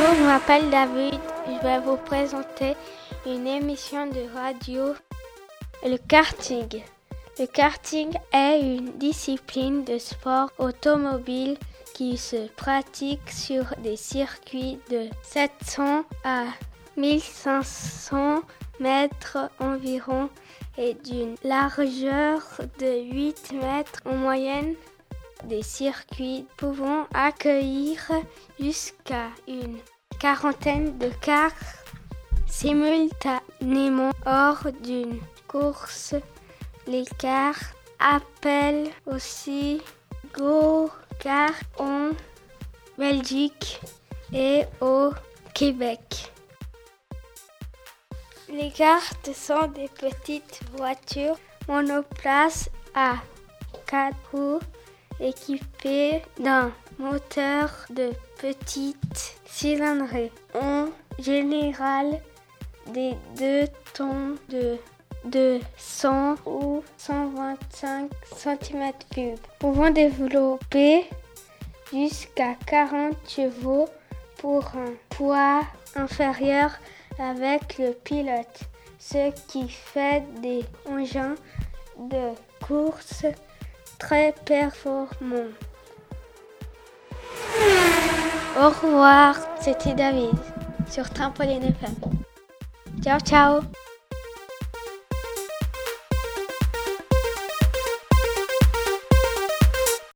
Bonjour, je m'appelle David. Je vais vous présenter une émission de radio, le karting. Le karting est une discipline de sport automobile qui se pratique sur des circuits de 700 à 1500 mètres environ et d'une largeur de 8 mètres en moyenne. Des circuits pouvant accueillir jusqu'à une quarantaine de cars simultanément hors d'une course. Les cars appellent aussi go-kart en Belgique et au Québec. Les cartes sont des petites voitures monoplaces à quatre roues équipées d'un moteur de petite cylindrée. En général, des deux tons de, de 100 ou 125 cm3, pouvant développer jusqu'à 40 chevaux pour un poids inférieur avec le pilote, ce qui fait des engins de course très performants. Au revoir, c'était David sur Trampoline FM. Ciao, ciao